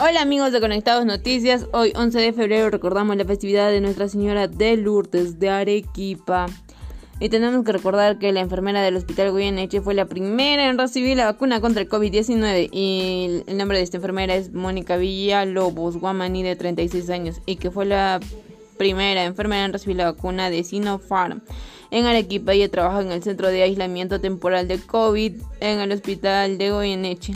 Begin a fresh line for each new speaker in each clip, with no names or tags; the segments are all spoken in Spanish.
Hola amigos de Conectados Noticias, hoy 11 de febrero recordamos la festividad de Nuestra Señora de Lourdes de Arequipa. Y tenemos que recordar que la enfermera del Hospital Goyeneche fue la primera en recibir la vacuna contra el COVID-19 y el nombre de esta enfermera es Mónica Villalobos Guamaní de 36 años y que fue la primera enfermera en recibir la vacuna de Sinopharm en Arequipa y trabaja en el centro de aislamiento temporal de COVID en el Hospital de Goyeneche.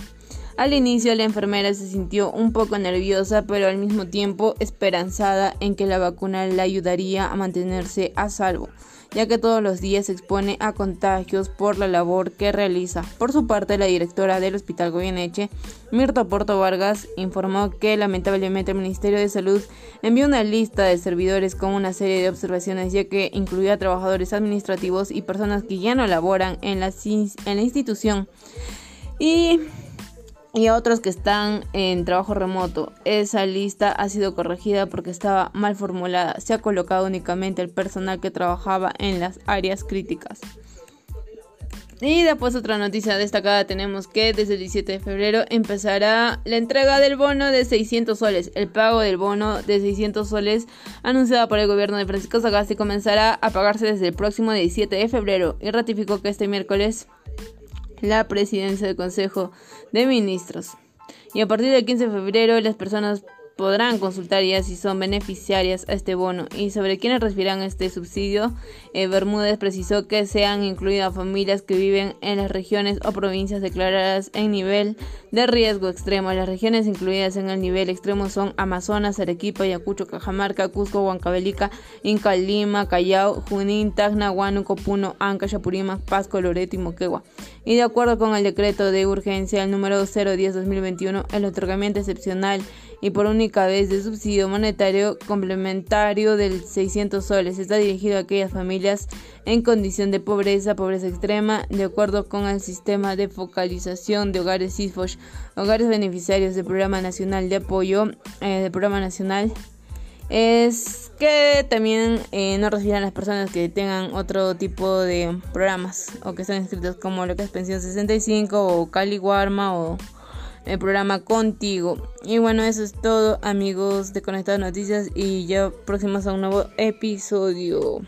Al inicio la enfermera se sintió un poco nerviosa, pero al mismo tiempo esperanzada en que la vacuna le ayudaría a mantenerse a salvo, ya que todos los días se expone a contagios por la labor que realiza. Por su parte, la directora del Hospital Goyeneche, Mirta Porto Vargas, informó que lamentablemente el Ministerio de Salud envió una lista de servidores con una serie de observaciones, ya que incluía trabajadores administrativos y personas que ya no laboran en la, en la institución. Y y otros que están en trabajo remoto. Esa lista ha sido corregida porque estaba mal formulada. Se ha colocado únicamente el personal que trabajaba en las áreas críticas. Y después otra noticia destacada tenemos que desde el 17 de febrero empezará la entrega del bono de 600 soles. El pago del bono de 600 soles anunciado por el gobierno de Francisco Sagasti comenzará a pagarse desde el próximo 17 de febrero y ratificó que este miércoles la presidencia del Consejo de Ministros. Y a partir del 15 de febrero las personas podrán consultar ya si son beneficiarias a este bono y sobre quiénes recibirán este subsidio. Eh, Bermúdez precisó que sean incluidas familias que viven en las regiones o provincias declaradas en nivel de riesgo extremo. Las regiones incluidas en el nivel extremo son Amazonas, Arequipa, Ayacucho, Cajamarca, Cusco, Huancavelica, Inca, Lima, Callao, Junín, Tacna, Huánuco, Puno, Anca, Chapurima, Pasco, Loreto y Moquegua. Y de acuerdo con el decreto de urgencia el número 010-2021, el otorgamiento excepcional y por única vez de subsidio monetario complementario del 600 soles. Está dirigido a aquellas familias en condición de pobreza, pobreza extrema, de acuerdo con el sistema de focalización de hogares CISFOSH, hogares beneficiarios del Programa Nacional de Apoyo, eh, del Programa Nacional es que también eh, no recibirán las personas que tengan otro tipo de programas o que estén inscritos como lo que es Pensión 65 o Cali Guarma o el programa contigo. Y bueno, eso es todo amigos de Conectadas Noticias y ya próximos a un nuevo episodio.